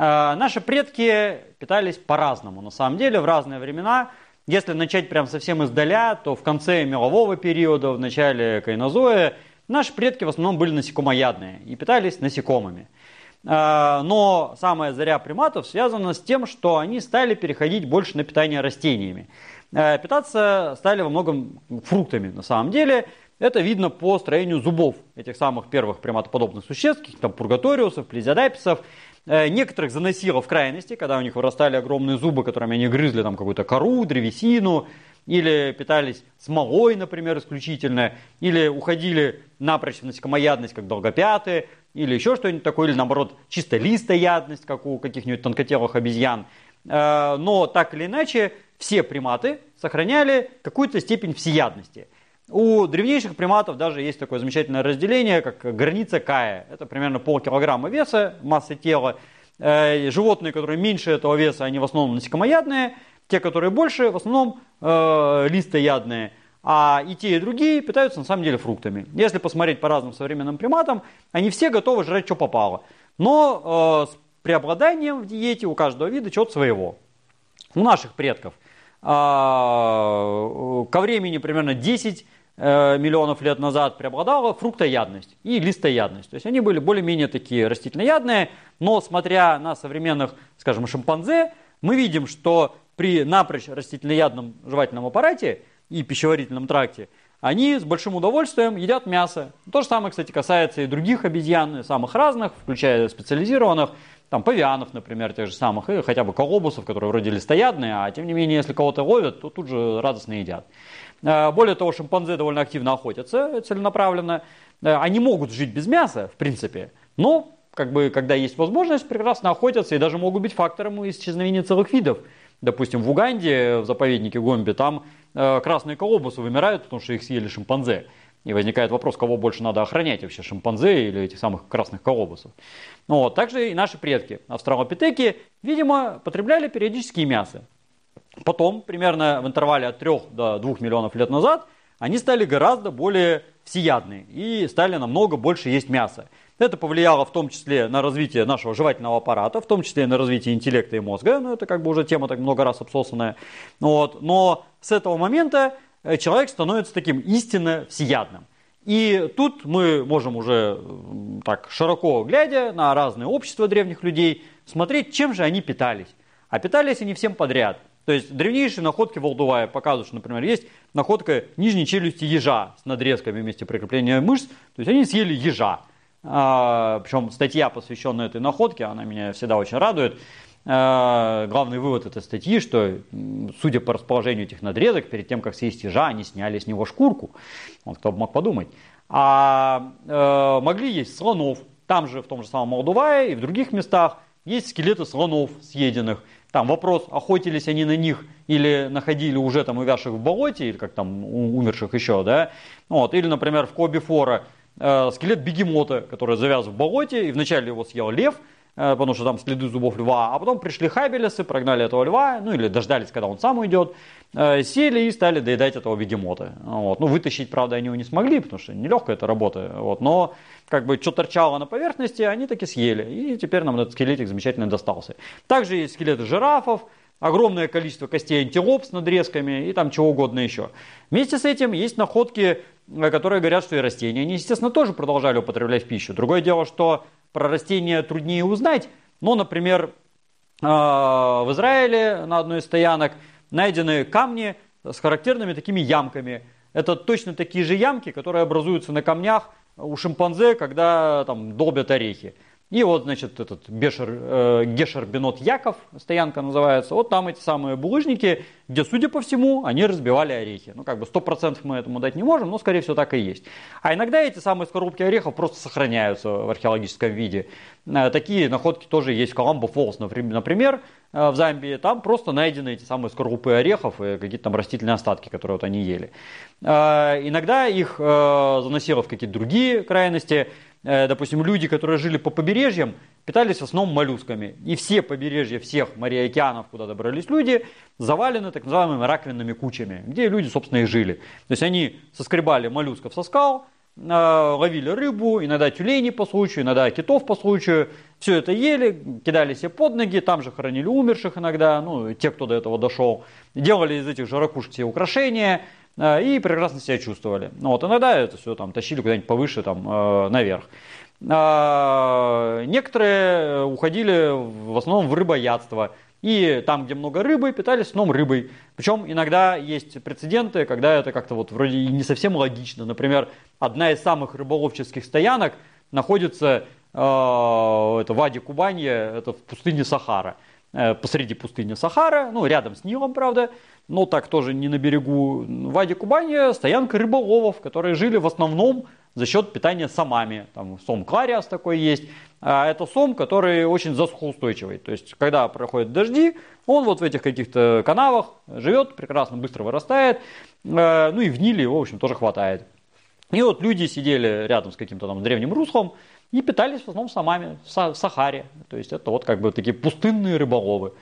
Наши предки питались по-разному, на самом деле, в разные времена. Если начать прям совсем издаля, то в конце мелового периода, в начале кайнозоя, наши предки в основном были насекомоядные и питались насекомыми. Но самая заря приматов связана с тем, что они стали переходить больше на питание растениями. Питаться стали во многом фруктами на самом деле – это видно по строению зубов этих самых первых приматоподобных существ, там пургаториусов, плезиодаписов. Э, некоторых заносило в крайности, когда у них вырастали огромные зубы, которыми они грызли там какую-то кору, древесину, или питались смолой, например, исключительно, или уходили напрочь в насекомоядность, как долгопятые, или еще что-нибудь такое, или наоборот чисто листоядность, как у каких-нибудь тонкотелых обезьян. Э, но так или иначе, все приматы сохраняли какую-то степень всеядности – у древнейших приматов даже есть такое замечательное разделение, как граница Кая. Это примерно полкилограмма веса, массы тела. Э, животные, которые меньше этого веса, они в основном насекомоядные. Те, которые больше, в основном э, листоядные. А и те, и другие питаются на самом деле фруктами. Если посмотреть по разным современным приматам, они все готовы жрать, что попало. Но э, с преобладанием в диете у каждого вида чего-то своего. У наших предков э, ко времени примерно 10 Э, миллионов лет назад преобладала фруктоядность и листоядность. То есть они были более-менее такие растительноядные, но смотря на современных, скажем, шимпанзе, мы видим, что при напрочь растительноядном жевательном аппарате и пищеварительном тракте они с большим удовольствием едят мясо. То же самое, кстати, касается и других обезьян, самых разных, включая специализированных, там павианов, например, тех же самых, и хотя бы колобусов, которые вроде листоядные, а тем не менее, если кого-то ловят, то тут же радостно едят. Э, более того, шимпанзе довольно активно охотятся целенаправленно. Э, они могут жить без мяса, в принципе, но как бы, когда есть возможность, прекрасно охотятся и даже могут быть фактором исчезновения целых видов. Допустим, в Уганде, в заповеднике Гомби, там э, красные колобусы вымирают, потому что их съели шимпанзе. И возникает вопрос, кого больше надо охранять вообще, шимпанзе или этих самых красных колобусов. Ну, вот. Также и наши предки, австралопитеки, видимо, потребляли периодически мясо. Потом, примерно в интервале от 3 до 2 миллионов лет назад, они стали гораздо более всеядны и стали намного больше есть мясо. Это повлияло в том числе на развитие нашего жевательного аппарата, в том числе и на развитие интеллекта и мозга. Ну, это как бы уже тема так много раз обсосанная. Вот. Но с этого момента человек становится таким истинно всеядным. И тут мы можем уже так широко глядя на разные общества древних людей, смотреть, чем же они питались. А питались они всем подряд – то есть древнейшие находки Волдувая показывают, что, например, есть находка нижней челюсти ежа с надрезками вместе прикрепления мышц. То есть они съели ежа. А, причем статья, посвященная этой находке, она меня всегда очень радует. А, главный вывод этой статьи, что, судя по расположению этих надрезок, перед тем, как съесть ежа, они сняли с него шкурку. Вот кто бы мог подумать. А э, могли есть слонов. Там же, в том же самом Молдувае и в других местах, есть скелеты слонов съеденных. Там вопрос, охотились они на них или находили уже там увязших в болоте, или как там умерших еще, да. Вот. Или, например, в Коби Фора э, скелет бегемота, который завяз в болоте, и вначале его съел лев, э, потому что там следы зубов льва, а потом пришли хабелесы, прогнали этого льва, ну или дождались, когда он сам уйдет, э, сели и стали доедать этого бегемота. Вот. Ну, вытащить, правда, они его не смогли, потому что нелегкая эта работа, вот. но как бы что торчало на поверхности, они таки съели. И теперь нам этот скелетик замечательно достался. Также есть скелеты жирафов, огромное количество костей антилоп с надрезками и там чего угодно еще. Вместе с этим есть находки, э, которые говорят, что и растения, они, естественно, тоже продолжали употреблять в пищу. Другое дело, что про растения труднее узнать, но, например, э, в Израиле на одной из стоянок найдены камни с характерными такими ямками. Это точно такие же ямки, которые образуются на камнях у шимпанзе, когда там долбят орехи. И вот, значит, этот Бешер, э, Гешер Бенот Яков, стоянка называется, вот там эти самые булыжники, где, судя по всему, они разбивали орехи. Ну, как бы 100% мы этому дать не можем, но, скорее всего, так и есть. А иногда эти самые скорлупки орехов просто сохраняются в археологическом виде. Э, такие находки тоже есть в Коламбо Фолс, например, э, в Замбии. Там просто найдены эти самые скорлупы орехов и какие-то там растительные остатки, которые вот они ели. Э, иногда их заносило в какие-то другие крайности. Э, допустим, люди, которые жили по побережьям, питались в основном моллюсками. И все побережья всех морей океанов, куда добрались люди, завалены так называемыми раковинными кучами, где люди, собственно, и жили. То есть они соскребали моллюсков со скал, ловили рыбу, иногда тюленей по случаю, иногда китов по случаю. Все это ели, кидали себе под ноги, там же хоронили умерших иногда, ну, те, кто до этого дошел. Делали из этих же ракушек все украшения и прекрасно себя чувствовали. Ну, вот, иногда это все там тащили куда-нибудь повыше, там, наверх. Некоторые уходили в основном в рыбоядство. И там, где много рыбы, питались в основном рыбой. Причем иногда есть прецеденты, когда это как-то вот вроде и не совсем логично. Например, одна из самых рыболовческих стоянок находится э, это в Аде Кубанье, это в пустыне Сахара. Э, посреди пустыни Сахара, ну рядом с Нилом, правда, но так тоже не на берегу. В Аде Кубанье стоянка рыболовов, которые жили в основном за счет питания самами. Там сом Клариас такой есть. А это сом, который очень засухоустойчивый. То есть, когда проходят дожди, он вот в этих каких-то канавах живет, прекрасно, быстро вырастает. Э, ну и в Ниле его, в общем, тоже хватает. И вот люди сидели рядом с каким-то там древним руслом и питались в основном самами в Сахаре. То есть это вот как бы такие пустынные рыболовы.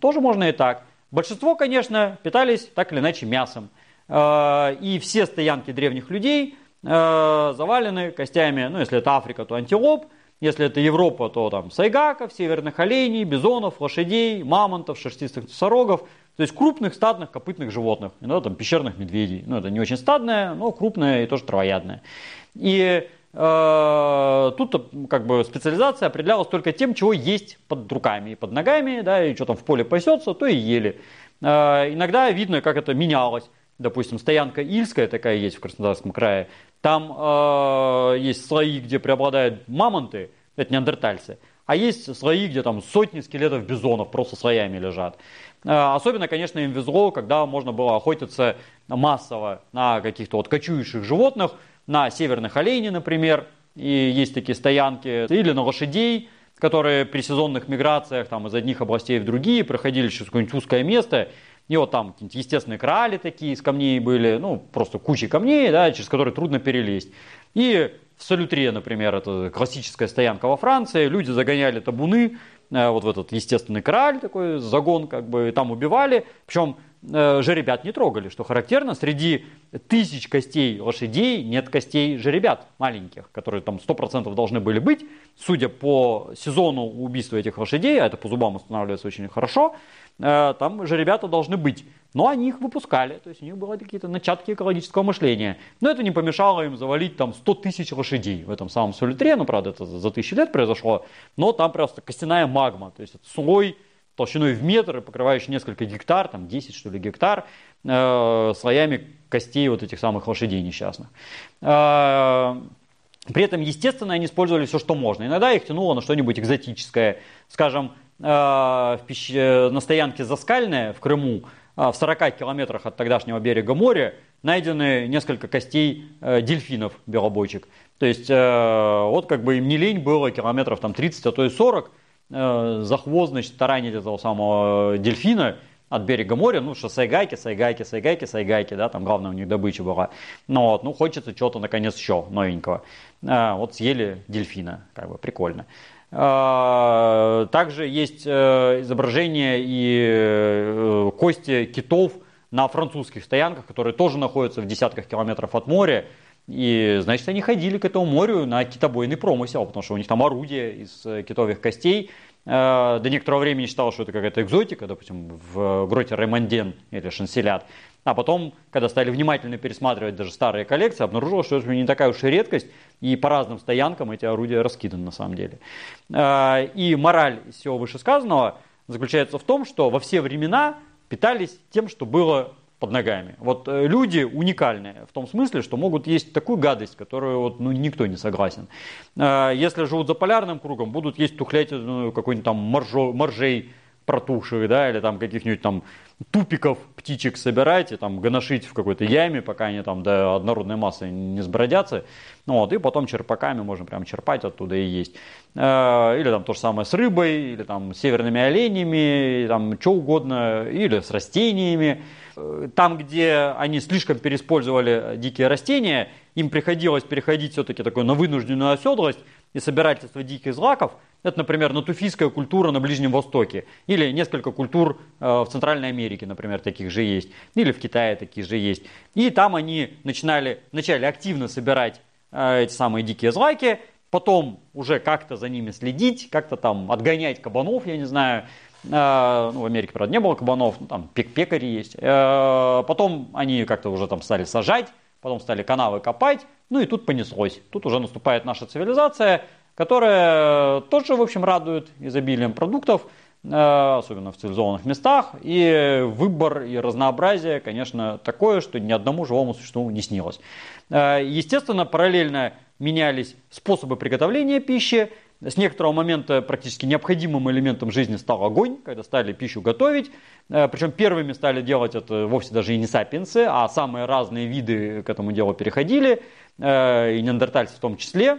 Тоже можно и так. Большинство, конечно, питались так или иначе мясом. Э, и все стоянки древних людей Э, завалены костями, ну если это Африка, то антилоп, если это Европа, то там сайгаков, северных оленей, бизонов, лошадей, мамонтов, шерстистых носорогов, то есть крупных стадных копытных животных, иногда там пещерных медведей. Ну это не очень стадное, но крупное и тоже травоядное. И тут как бы специализация определялась только тем, чего есть под руками и под ногами, да, и что там в поле пасется, то и ели. Э, иногда видно, как это менялось допустим, стоянка Ильская такая есть в Краснодарском крае, там э, есть слои, где преобладают мамонты, это неандертальцы, а есть слои, где там сотни скелетов бизонов просто слоями лежат. Э, особенно, конечно, им везло, когда можно было охотиться массово на каких-то вот кочующих животных, на северных оленей, например, и есть такие стоянки, или на лошадей, которые при сезонных миграциях там, из одних областей в другие проходили через какое-нибудь узкое место, и вот там какие-нибудь естественные крали такие из камней были, ну, просто куча камней, да, через которые трудно перелезть. И в Салютрие, например, это классическая стоянка во Франции, люди загоняли табуны э, вот в этот естественный краль, такой загон, как бы, там убивали. Причем жеребят не трогали, что характерно, среди тысяч костей лошадей нет костей жеребят маленьких, которые там 100% должны были быть. Судя по сезону убийства этих лошадей, а это по зубам устанавливается очень хорошо, Э, там же ребята должны быть. Но они их выпускали, то есть у них были какие-то начатки экологического мышления. Но это не помешало им завалить там 100 тысяч лошадей в этом самом Солитре, ну правда это за тысячи лет произошло, но там просто костяная магма, то есть это слой толщиной в метр, покрывающий несколько гектар, там 10 что ли гектар, э, слоями костей вот этих самых лошадей несчастных. Э, при этом, естественно, они использовали все, что можно. Иногда их тянуло на что-нибудь экзотическое. Скажем, Э, в пищ... На стоянке Заскальная в Крыму, в 40 километрах от тогдашнего берега моря, найдены несколько костей дельфинов белобочек. То есть вот как бы им не лень было километров там 30, а то и 40 за хвост, значит, таранить этого самого дельфина от берега моря, ну, что сайгайки, сайгайки, сайгайки, сайгайки, да, там главное у них добыча была. Ну, вот, ну, хочется чего-то, наконец, еще новенького. Вот съели дельфина, как бы прикольно. А, также есть э, изображения и э, кости китов на французских стоянках, которые тоже находятся в десятках километров от моря. И, значит, они ходили к этому морю на китобойный промысел, потому что у них там орудия из э, китовых костей. До некоторого времени считал, что это какая-то экзотика, допустим, в гроте Ремонден или Шанселят. А потом, когда стали внимательно пересматривать даже старые коллекции, обнаружилось, что это не такая уж и редкость, и по разным стоянкам эти орудия раскиданы на самом деле. И мораль всего вышесказанного заключается в том, что во все времена питались тем, что было под ногами. Вот э, люди уникальные в том смысле, что могут есть такую гадость, которую вот, ну, никто не согласен. А, если живут за полярным кругом, будут есть тухлятину какой-нибудь там моржо, моржей протухших, да, или там каких-нибудь там тупиков птичек собирать и там гоношить в какой-то яме, пока они там до однородной массы не сбродятся. Ну, вот, и потом черпаками можно прям черпать оттуда и есть. Э, или там то же самое с рыбой, или там с северными оленями, там что угодно, или с растениями. Э, там, где они слишком переиспользовали дикие растения, им приходилось переходить все-таки такой на вынужденную оседлость и собирательство диких злаков – это, например, натуфийская культура на Ближнем Востоке. Или несколько культур э, в Центральной Америке, например, таких же есть. Или в Китае такие же есть. И там они начинали, начали активно собирать эти самые дикие злаки, потом уже как-то за ними следить, как-то там отгонять кабанов, я не знаю, ну, в Америке, правда, не было кабанов, ну, там пек пекари есть. Потом они как-то уже там стали сажать, потом стали канавы копать, ну и тут понеслось. Тут уже наступает наша цивилизация, которая тоже, в общем, радует изобилием продуктов, Э, особенно в цивилизованных местах. И выбор и разнообразие, конечно, такое, что ни одному живому существу не снилось. Э, естественно, параллельно менялись способы приготовления пищи. С некоторого момента практически необходимым элементом жизни стал огонь, когда стали пищу готовить. Э, Причем первыми стали делать это вовсе даже и не сапиенсы, а самые разные виды к этому делу переходили, и неандертальцы в том числе.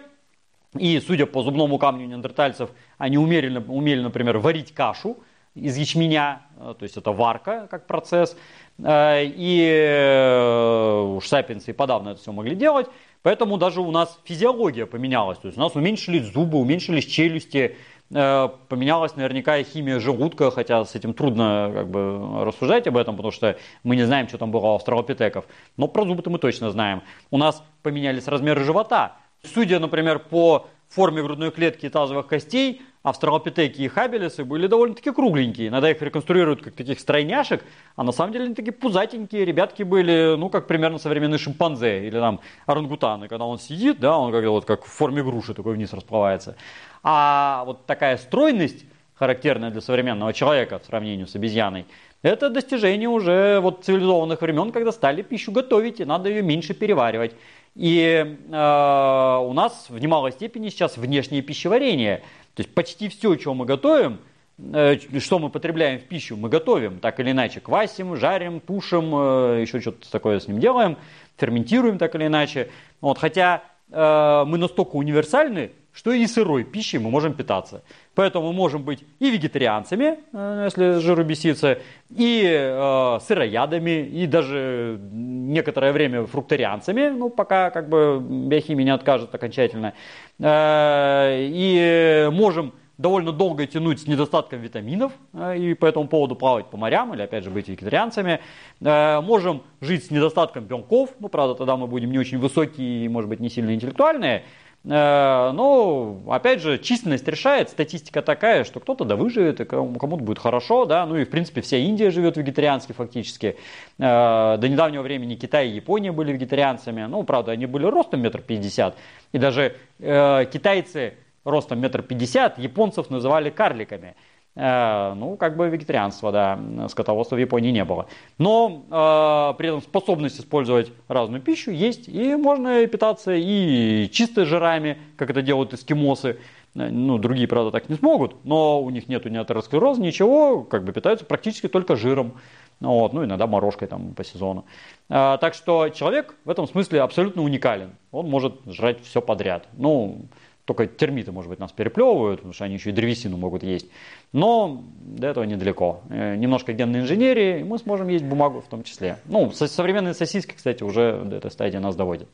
И, судя по зубному камню неандертальцев, они умели, умели, например, варить кашу из ячменя, э, то есть это варка как процесс. Э, и э, уж сапиенсы и подавно это все могли делать. Поэтому даже у нас физиология поменялась. То есть у нас уменьшились зубы, уменьшились челюсти, поменялась наверняка и химия желудка, хотя с этим трудно как бы, рассуждать об этом, потому что мы не знаем, что там было у австралопитеков. Но про зубы-то мы точно знаем. У нас поменялись размеры живота. Судя, например, по форме грудной клетки и тазовых костей, австралопитеки и хабелесы были довольно-таки кругленькие. Иногда их реконструируют как таких стройняшек, а на самом деле они такие пузатенькие. Ребятки были, ну, как примерно современные шимпанзе или там орангутаны. Когда он сидит, да, он как, вот, как в форме груши такой вниз расплывается. А вот такая стройность, характерная для современного человека в сравнении с обезьяной, это достижение уже вот цивилизованных времен, когда стали пищу готовить, и надо ее меньше переваривать. И э, у нас в немалой степени сейчас внешнее пищеварение. То есть почти все, что мы готовим, э, что мы потребляем в пищу, мы готовим так или иначе. Квасим, жарим, тушим, э, еще что-то такое с ним делаем, ферментируем так или иначе. Вот, хотя э, мы настолько универсальны, что и сырой пищей мы можем питаться. Поэтому мы можем быть и вегетарианцами, э, если жиру бесится, и э, сыроядами, и даже некоторое время фрукторианцами, ну, пока как бы биохимия не откажет окончательно. Э, и можем довольно долго тянуть с недостатком витаминов э, и по этому поводу плавать по морям или опять же быть вегетарианцами. Э, можем жить с недостатком белков, ну правда тогда мы будем не очень высокие и может быть не сильно интеллектуальные, Э, ну, опять же, численность решает, статистика такая, что кто-то да выживет, кому-то будет хорошо, да, ну и в принципе вся Индия живет вегетариански фактически. Э, до недавнего времени Китай и Япония были вегетарианцами, ну, правда, они были ростом метр пятьдесят, и даже э, китайцы ростом метр пятьдесят японцев называли карликами. Э, ну, как бы вегетарианства, да, скотоводства в Японии не было. Но э, при этом способность использовать разную пищу есть, и можно питаться и чисто жирами, как это делают эскимосы. Э, ну, другие, правда, так не смогут, но у них нету ни атеросклероза, ничего, как бы питаются практически только жиром. Вот, ну, иногда морожкой там по сезону. А, так что человек в этом смысле абсолютно уникален. Он может жрать все подряд. Ну, только термиты, может быть, нас переплевывают, потому что они еще и древесину могут есть. Но до этого недалеко. Э, немножко генной инженерии, и мы сможем есть бумагу в том числе. Ну, современные сосиски, кстати, уже до этой стадии нас доводят.